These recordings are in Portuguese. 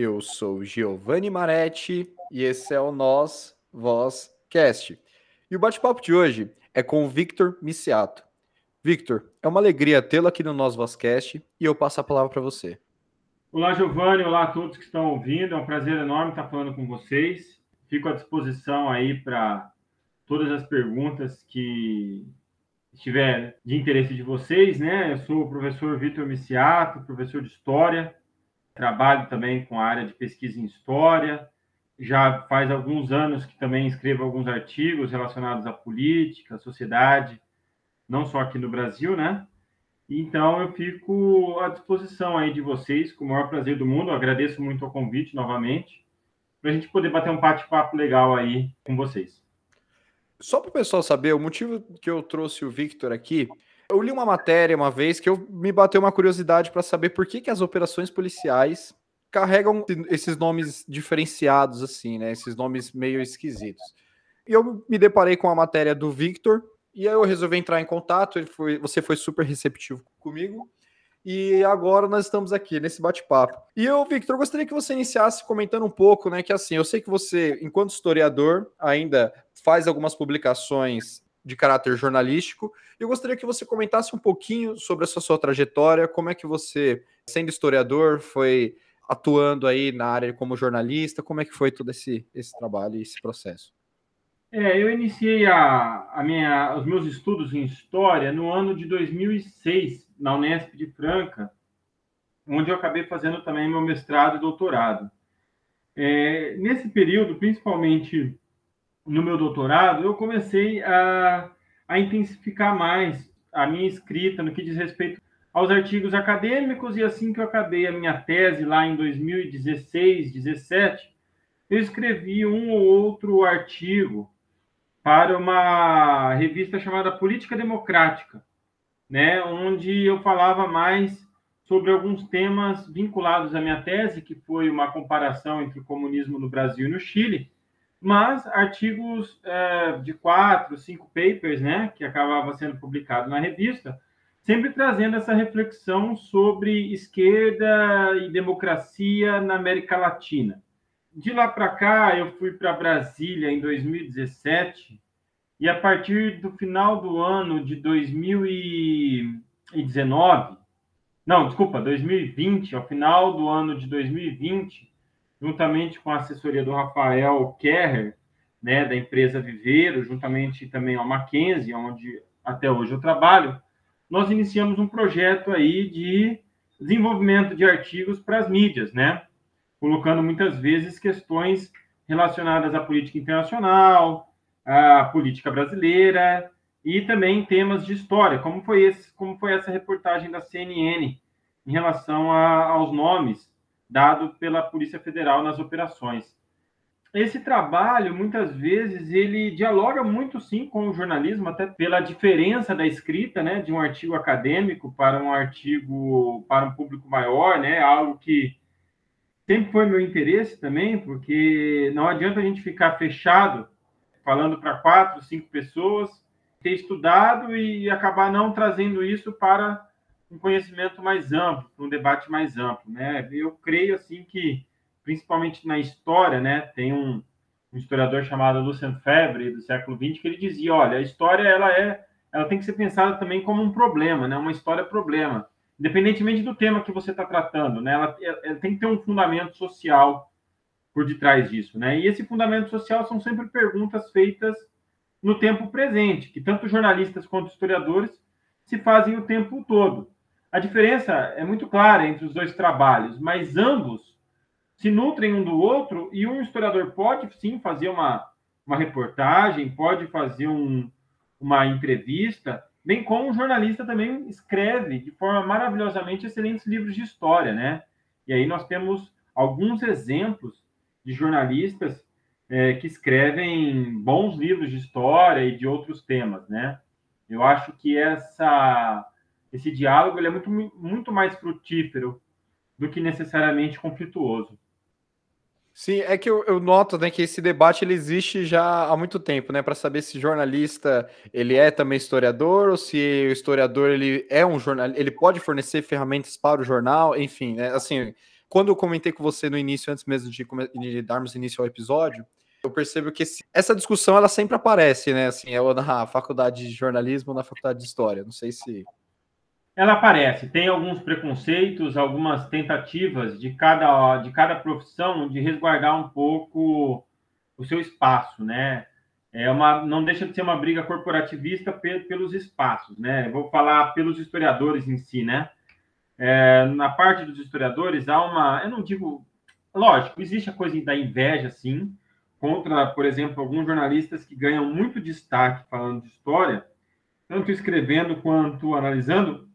Eu sou Giovanni Maretti e esse é o Nós Voz Cast. E o bate-papo de hoje é com o Victor Miciato. Victor, é uma alegria tê-lo aqui no Nós Voz Cast e eu passo a palavra para você. Olá, Giovanni. Olá a todos que estão ouvindo. É um prazer enorme estar falando com vocês. Fico à disposição aí para todas as perguntas que estiver de interesse de vocês, né? Eu sou o professor Vitor Miciato, professor de História, trabalho também com a área de pesquisa em História, já faz alguns anos que também escrevo alguns artigos relacionados à política, à sociedade, não só aqui no Brasil, né? Então eu fico à disposição aí de vocês, com o maior prazer do mundo. Eu agradeço muito o convite novamente, para a gente poder bater um bate-papo legal aí com vocês. Só para o pessoal saber, o motivo que eu trouxe o Victor aqui, eu li uma matéria uma vez que eu me bateu uma curiosidade para saber por que, que as operações policiais carregam esses nomes diferenciados, assim, né? Esses nomes meio esquisitos. E eu me deparei com a matéria do Victor, e aí eu resolvi entrar em contato. Ele foi, você foi super receptivo comigo. E agora nós estamos aqui nesse bate-papo. E eu, Victor, gostaria que você iniciasse comentando um pouco, né? Que assim, eu sei que você, enquanto historiador, ainda faz algumas publicações de caráter jornalístico. Eu gostaria que você comentasse um pouquinho sobre essa sua trajetória, como é que você, sendo historiador, foi atuando aí na área como jornalista, como é que foi todo esse, esse trabalho e esse processo? É, eu iniciei a, a minha, os meus estudos em História no ano de 2006, na Unesp de Franca, onde eu acabei fazendo também meu mestrado e doutorado. É, nesse período, principalmente no meu doutorado, eu comecei a, a intensificar mais a minha escrita no que diz respeito aos artigos acadêmicos e assim que eu acabei a minha tese lá em 2016, 17, eu escrevi um ou outro artigo para uma revista chamada Política Democrática, né, onde eu falava mais sobre alguns temas vinculados à minha tese, que foi uma comparação entre o comunismo no Brasil e no Chile, mas artigos é, de quatro, cinco papers, né, que acabava sendo publicado na revista, sempre trazendo essa reflexão sobre esquerda e democracia na América Latina. De lá para cá, eu fui para Brasília em 2017 e a partir do final do ano de 2019, não, desculpa, 2020, ao final do ano de 2020, juntamente com a assessoria do Rafael Kerrer, né, da empresa Viveiro, juntamente também ao Mackenzie, onde até hoje eu trabalho, nós iniciamos um projeto aí de desenvolvimento de artigos para as mídias, né? Colocando muitas vezes questões relacionadas à política internacional, à política brasileira e também temas de história, como foi esse, como foi essa reportagem da CNN em relação a, aos nomes dados pela Polícia Federal nas operações. Esse trabalho, muitas vezes, ele dialoga muito, sim, com o jornalismo, até pela diferença da escrita, né, de um artigo acadêmico para um artigo para um público maior, né, algo que sempre foi meu interesse também, porque não adianta a gente ficar fechado falando para quatro, cinco pessoas, ter estudado e acabar não trazendo isso para um conhecimento mais amplo, um debate mais amplo, né? Eu creio assim que principalmente na história, né? Tem um, um historiador chamado Lucien Febvre do século XX que ele dizia, olha, a história ela é, ela tem que ser pensada também como um problema, né? Uma história problema, independentemente do tema que você está tratando, né? Ela, ela tem que ter um fundamento social por detrás disso, né? E esse fundamento social são sempre perguntas feitas no tempo presente, que tanto jornalistas quanto historiadores se fazem o tempo todo. A diferença é muito clara entre os dois trabalhos, mas ambos se nutrem um do outro e um historiador pode sim fazer uma, uma reportagem, pode fazer um, uma entrevista, bem como um jornalista também escreve de forma maravilhosamente excelentes livros de história, né? E aí nós temos alguns exemplos de jornalistas é, que escrevem bons livros de história e de outros temas, né? Eu acho que essa, esse diálogo ele é muito, muito mais frutífero do que necessariamente conflituoso. Sim, é que eu, eu, noto né, que esse debate ele existe já há muito tempo, né? Para saber se jornalista ele é também historiador ou se o historiador ele é um jornal, ele pode fornecer ferramentas para o jornal, enfim, né? Assim, quando eu comentei com você no início, antes mesmo de, de darmos início ao episódio, eu percebo que esse, essa discussão ela sempre aparece, né? Assim, é na faculdade de jornalismo ou na faculdade de história. Não sei se. Ela aparece, tem alguns preconceitos, algumas tentativas de cada, de cada profissão de resguardar um pouco o seu espaço, né? É uma, não deixa de ser uma briga corporativista pelos espaços, né? Vou falar pelos historiadores em si, né? É, na parte dos historiadores há uma, eu não digo, lógico, existe a coisa da inveja, sim, contra, por exemplo, alguns jornalistas que ganham muito destaque falando de história, tanto escrevendo quanto analisando,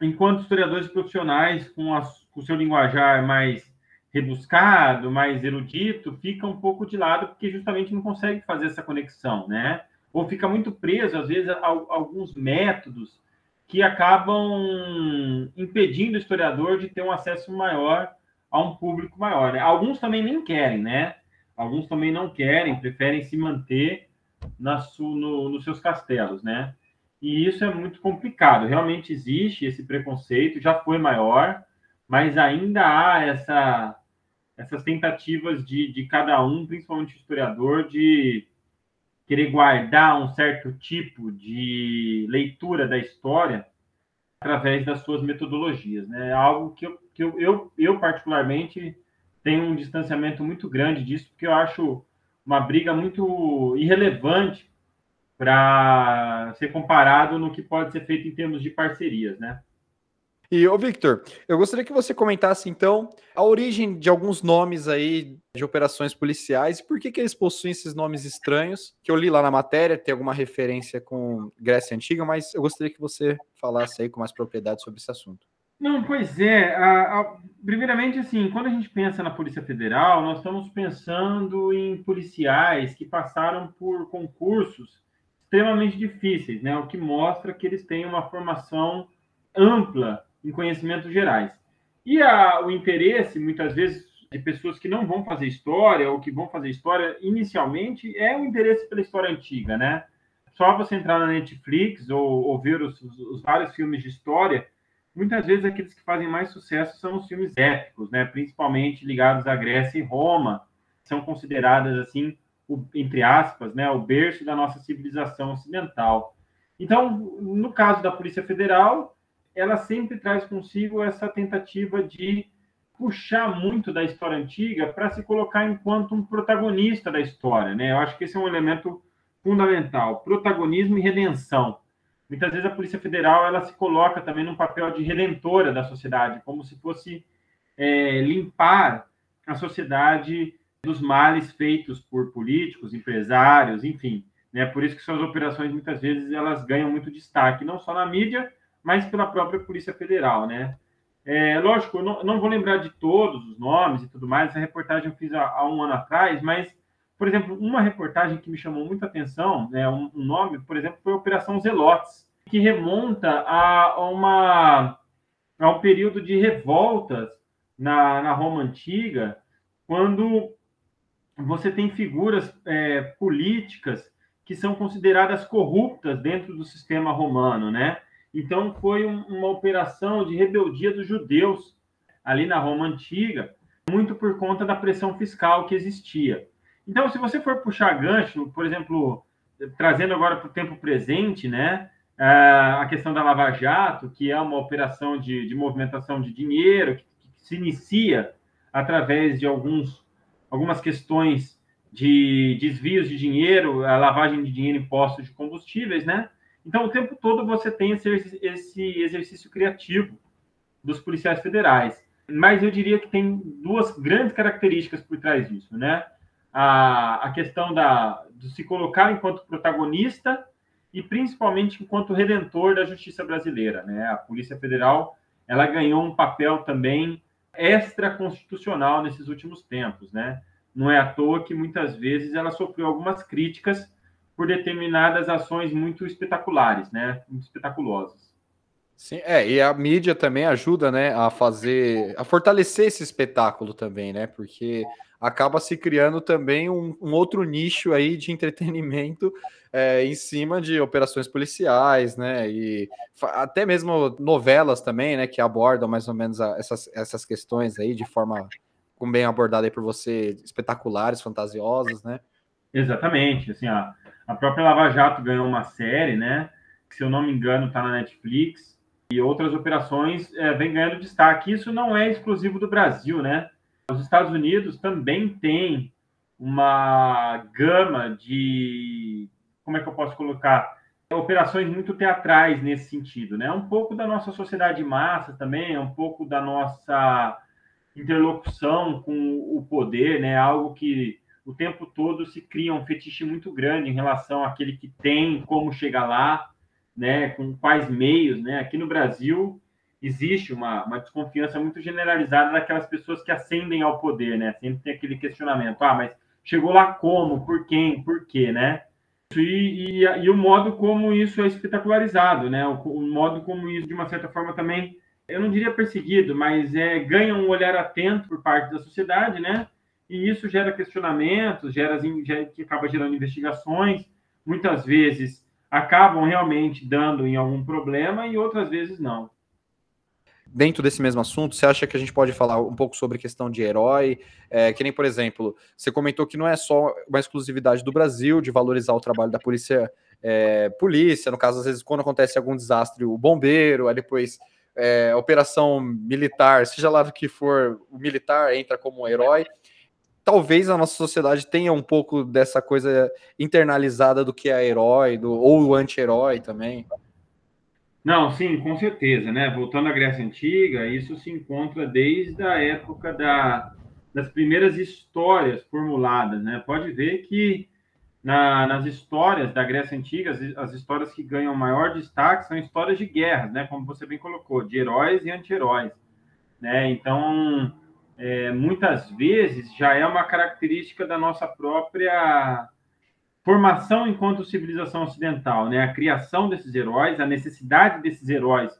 enquanto historiadores profissionais com, com o seu linguajar mais rebuscado, mais erudito, fica um pouco de lado porque justamente não consegue fazer essa conexão, né? Ou fica muito preso, às vezes, a, a alguns métodos que acabam impedindo o historiador de ter um acesso maior a um público maior. Né? Alguns também nem querem, né? Alguns também não querem, preferem se manter na no, nos seus castelos, né? E isso é muito complicado. Realmente existe esse preconceito, já foi maior, mas ainda há essa, essas tentativas de, de cada um, principalmente o historiador, de querer guardar um certo tipo de leitura da história através das suas metodologias, né? É algo que eu, que eu, eu, eu particularmente tem um distanciamento muito grande disso, porque eu acho uma briga muito irrelevante para ser comparado no que pode ser feito em termos de parcerias, né? E, ô Victor, eu gostaria que você comentasse, então, a origem de alguns nomes aí de operações policiais e por que, que eles possuem esses nomes estranhos, que eu li lá na matéria, tem alguma referência com Grécia Antiga, mas eu gostaria que você falasse aí com mais propriedade sobre esse assunto. Não, pois é. A, a, primeiramente, assim, quando a gente pensa na Polícia Federal, nós estamos pensando em policiais que passaram por concursos extremamente difíceis, né? O que mostra que eles têm uma formação ampla em conhecimentos gerais. E a, o interesse, muitas vezes, de pessoas que não vão fazer história ou que vão fazer história inicialmente é o interesse pela história antiga, né? Só você entrar na Netflix ou, ou ver os, os, os vários filmes de história muitas vezes aqueles que fazem mais sucesso são os filmes épicos, né? principalmente ligados à Grécia e Roma, são consideradas assim, o, entre aspas, né, o berço da nossa civilização ocidental. Então, no caso da Polícia Federal, ela sempre traz consigo essa tentativa de puxar muito da história antiga para se colocar enquanto um protagonista da história, né? Eu acho que esse é um elemento fundamental, protagonismo e redenção muitas vezes a Polícia Federal ela se coloca também num papel de redentora da sociedade, como se fosse é, limpar a sociedade dos males feitos por políticos, empresários, enfim. Né? Por isso que suas operações muitas vezes elas ganham muito destaque, não só na mídia, mas pela própria Polícia Federal, né? É, lógico, eu não, não, vou lembrar de todos os nomes e tudo mais. Essa reportagem eu fiz há, há um ano atrás, mas por exemplo, uma reportagem que me chamou muita atenção, né, um, um nome, por exemplo, foi a Operação Zelotes, que remonta a, uma, a um período de revoltas na, na Roma Antiga, quando você tem figuras é, políticas que são consideradas corruptas dentro do sistema romano, né? Então foi um, uma operação de rebeldia dos judeus ali na Roma antiga, muito por conta da pressão fiscal que existia. Então, se você for puxar gancho, por exemplo, trazendo agora para o tempo presente, né, a questão da Lava Jato, que é uma operação de, de movimentação de dinheiro, que, que, se inicia através de alguns, algumas questões de desvios de dinheiro, a lavagem de dinheiro em postos de combustíveis, né? Então, o tempo todo você tem esse, esse exercício criativo dos policiais federais. Mas eu diria que tem duas grandes características por trás disso, né? a, a questão da, de se colocar enquanto protagonista e principalmente enquanto redentor da justiça brasileira. Né? A Polícia Federal ela ganhou um papel também extra-constitucional nesses últimos tempos. Né? Não é à toa que muitas vezes ela sofreu algumas críticas por determinadas ações muito espetaculares, né? muito espetaculosas. Sim, é, e a mídia também ajuda, né, a fazer, a fortalecer esse espetáculo também, né, porque acaba se criando também um, um outro nicho aí de entretenimento é, em cima de operações policiais, né, e até mesmo novelas também, né, que abordam mais ou menos a, essas, essas questões aí de forma, bem abordada aí por você, espetaculares, fantasiosas, né. Exatamente, assim, a, a própria Lava Jato ganhou uma série, né, que se eu não me engano está na Netflix, e outras operações é, vem ganhando destaque. Isso não é exclusivo do Brasil, né? Os Estados Unidos também têm uma gama de, como é que eu posso colocar, operações muito teatrais nesse sentido, né? Um pouco da nossa sociedade massa também, um pouco da nossa interlocução com o poder, né? Algo que o tempo todo se cria um fetiche muito grande em relação àquele que tem, como chegar lá, né, com quais meios, né? Aqui no Brasil existe uma, uma desconfiança muito generalizada daquelas pessoas que ascendem ao poder, né? Sempre tem aquele questionamento, ah, mas chegou lá como, por quem, por quê, né? E, e, e o modo como isso é espetacularizado, né? O, o, modo como isso, de uma certa forma, também, eu não diria perseguido, mas é, ganha um olhar atento por parte da sociedade, né? E isso gera questionamentos, gera, gera que acaba gerando investigações, muitas vezes acabam realmente dando em algum problema e outras vezes não. Dentro desse mesmo assunto, você acha que a gente pode falar um pouco sobre questão de herói? É, que nem, por exemplo, você comentou que não é só uma exclusividade do Brasil de valorizar o trabalho da polícia, é, polícia, no caso, às vezes, quando acontece algum desastre, o bombeiro, aí depois é, operação militar, seja lá do que for, o militar entra como um herói talvez a nossa sociedade tenha um pouco dessa coisa internalizada do que é herói, do, ou o anti-herói também. Não, sim, com certeza, né? Voltando à Grécia Antiga, isso se encontra desde a época da, das primeiras histórias formuladas, né? Pode ver que na, nas histórias da Grécia Antiga, as, as, histórias que ganham maior destaque são histórias de guerras, né? Como você bem colocou, de heróis e anti-heróis, né? Então, é, muitas vezes já é uma característica da nossa própria formação enquanto civilização ocidental, né? A criação desses heróis, a necessidade desses heróis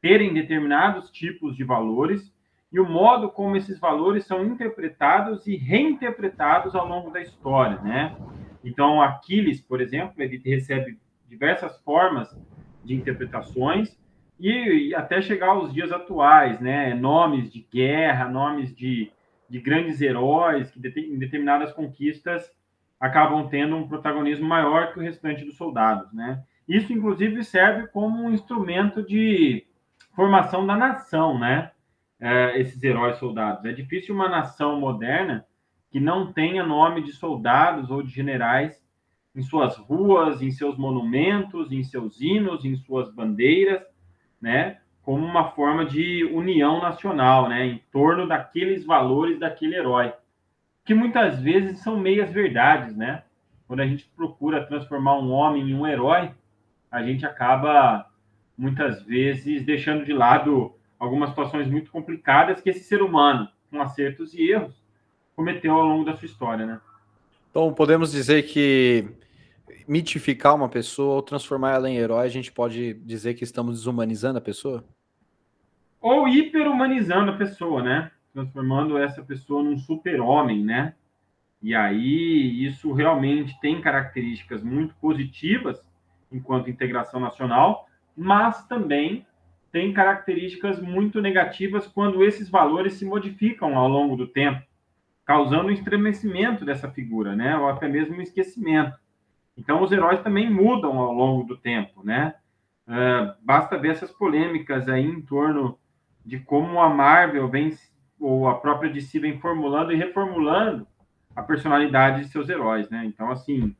terem determinados tipos de valores e o modo como esses valores são interpretados e reinterpretados ao longo da história, né? Então, Aquiles, por exemplo, ele recebe diversas formas de interpretações e, até chegar aos dias atuais, né? Nomes de guerra, nomes de, de grandes heróis que em determinadas conquistas acabam tendo um protagonismo maior que o restante dos soldados, né? Isso, inclusive, serve como um instrumento de formação da nação, né? É, esses heróis soldados. É difícil uma nação moderna que não tenha nome de soldados ou de generais em suas ruas, em seus monumentos, em seus hinos, em suas bandeiras né, como uma forma de união nacional, né, em torno daqueles valores daquele herói, que muitas vezes são meias verdades, né? Quando a gente procura transformar um homem em um herói, a gente acaba muitas vezes deixando de lado algumas situações muito complicadas que esse ser humano, com acertos e erros, cometeu ao longo da sua história, né? Então, podemos dizer que mitificar uma pessoa ou transformar ela em herói, a gente pode dizer que estamos desumanizando a pessoa? Ou hiperhumanizando a pessoa, né? Transformando essa pessoa num super-homem, né? E aí, isso realmente tem características muito positivas enquanto integração nacional, mas também tem características muito negativas quando esses valores se modificam ao longo do tempo, causando um estremecimento dessa figura, né? Ou até mesmo um esquecimento. Então, os heróis também mudam ao longo do tempo, né? Uh, basta ver essas polêmicas aí em torno de como a Marvel vem, ou a própria DC vem formulando e reformulando a personalidade de seus heróis, né? Então, assim,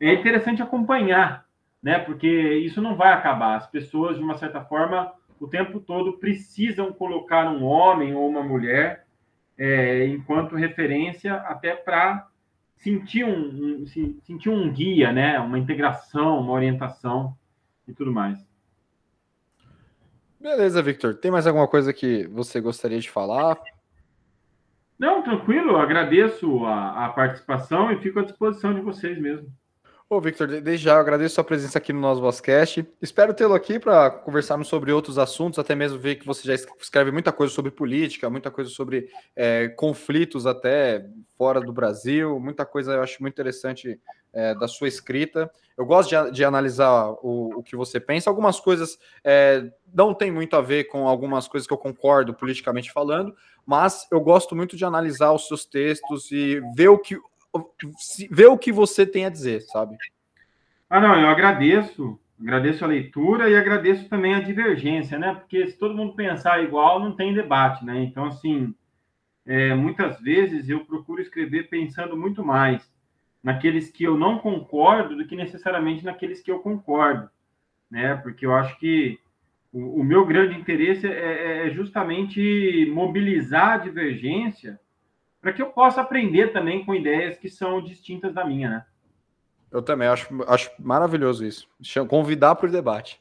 é interessante acompanhar, né? Porque isso não vai acabar. As pessoas, de uma certa forma, o tempo todo precisam colocar um homem ou uma mulher é, enquanto referência até para sentir um, um, sentir um guia, né? Uma integração, uma orientação e tudo mais. Beleza, Victor. Tem mais alguma coisa que você gostaria de falar? Não, tranquilo. Agradeço a, a participação e fico à disposição de vocês mesmo. Ô, Victor, desde já eu agradeço sua presença aqui no nosso Vozcast. Espero tê-lo aqui para conversarmos sobre outros assuntos, até mesmo ver que você já escreve muita coisa sobre política, muita coisa sobre é, conflitos até fora do Brasil, muita coisa eu acho muito interessante é, da sua escrita. Eu gosto de, de analisar o, o, que você pensa. Algumas coisas é, não tem muito a ver com algumas coisas que eu concordo politicamente falando, mas eu gosto muito de analisar os seus textos e ver o que ver o que você tem a dizer, sabe? Ah, não, eu agradeço, agradeço a leitura e agradeço também a divergência, né? Porque se todo mundo pensar igual, não tem debate, né? Então, assim, é, muitas vezes eu procuro escrever pensando muito mais naqueles que eu não concordo do que necessariamente naqueles que eu concordo, né? Porque eu acho que o, o meu grande interesse é, é, é justamente mobilizar a divergência para que eu possa aprender também com ideias que são distintas da minha, né? Eu também acho, acho maravilhoso isso. Convidar para o debate.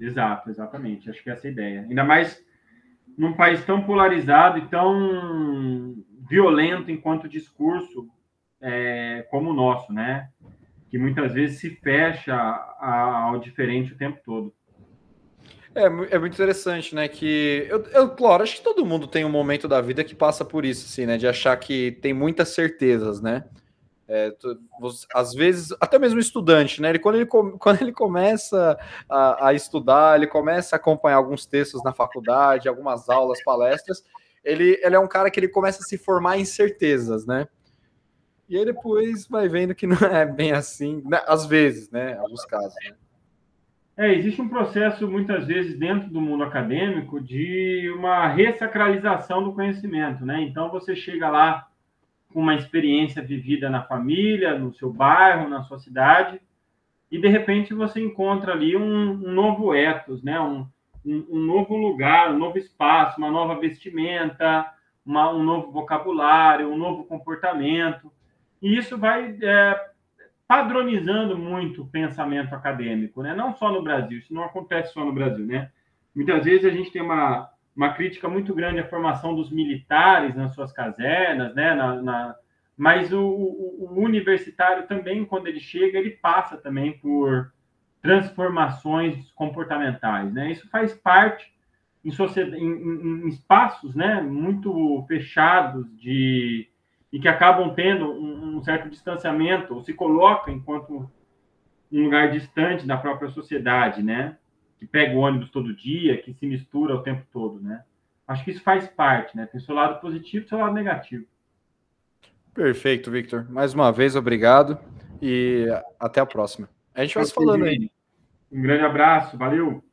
Exato, exatamente. Acho que é essa a ideia. Ainda mais num país tão polarizado e tão violento enquanto discurso é, como o nosso, né? Que muitas vezes se fecha ao diferente o tempo todo. É, é muito interessante, né? Que eu, eu, claro, acho que todo mundo tem um momento da vida que passa por isso, assim, né? De achar que tem muitas certezas, né? É, tu, às vezes, até mesmo estudante, né? Ele, quando, ele, quando ele começa a, a, estudar, ele começa a acompanhar alguns textos na faculdade, algumas aulas, palestras, ele, ele é um cara que ele começa a se formar em certezas, né? E aí depois vai vendo que não é bem assim, né? às vezes, né? Alguns casos, né? É, existe um processo, muitas vezes, dentro do mundo acadêmico, de uma ressacralização do conhecimento, né? Então, você chega lá com uma experiência vivida na família, no seu bairro, na sua cidade, e, de repente, você encontra ali um, um novo ethos, né? Um, um, novo lugar, um novo espaço, uma nova vestimenta, uma, um novo vocabulário, um novo comportamento. E isso vai é, padronizando muito o pensamento acadêmico, né? Não só no Brasil, isso não acontece só no Brasil, né? Muitas vezes a gente tem uma, uma crítica muito grande à formação dos militares nas suas casernas, né? Na, na... Mas o, o, o, universitário também, quando ele chega, ele passa também por transformações comportamentais, né? Isso faz parte em, em, em espaços, né? Muito fechados de e que acabam tendo um, um certo distanciamento, ou se colocam enquanto um lugar distante da própria sociedade, né? Que pega o ônibus todo dia, que se mistura o tempo todo, né? Acho que isso faz parte, né? Tem seu lado positivo e seu lado negativo. Perfeito, Victor. Mais uma vez, obrigado e até a próxima. A gente vai se falando aí. Um grande abraço, valeu!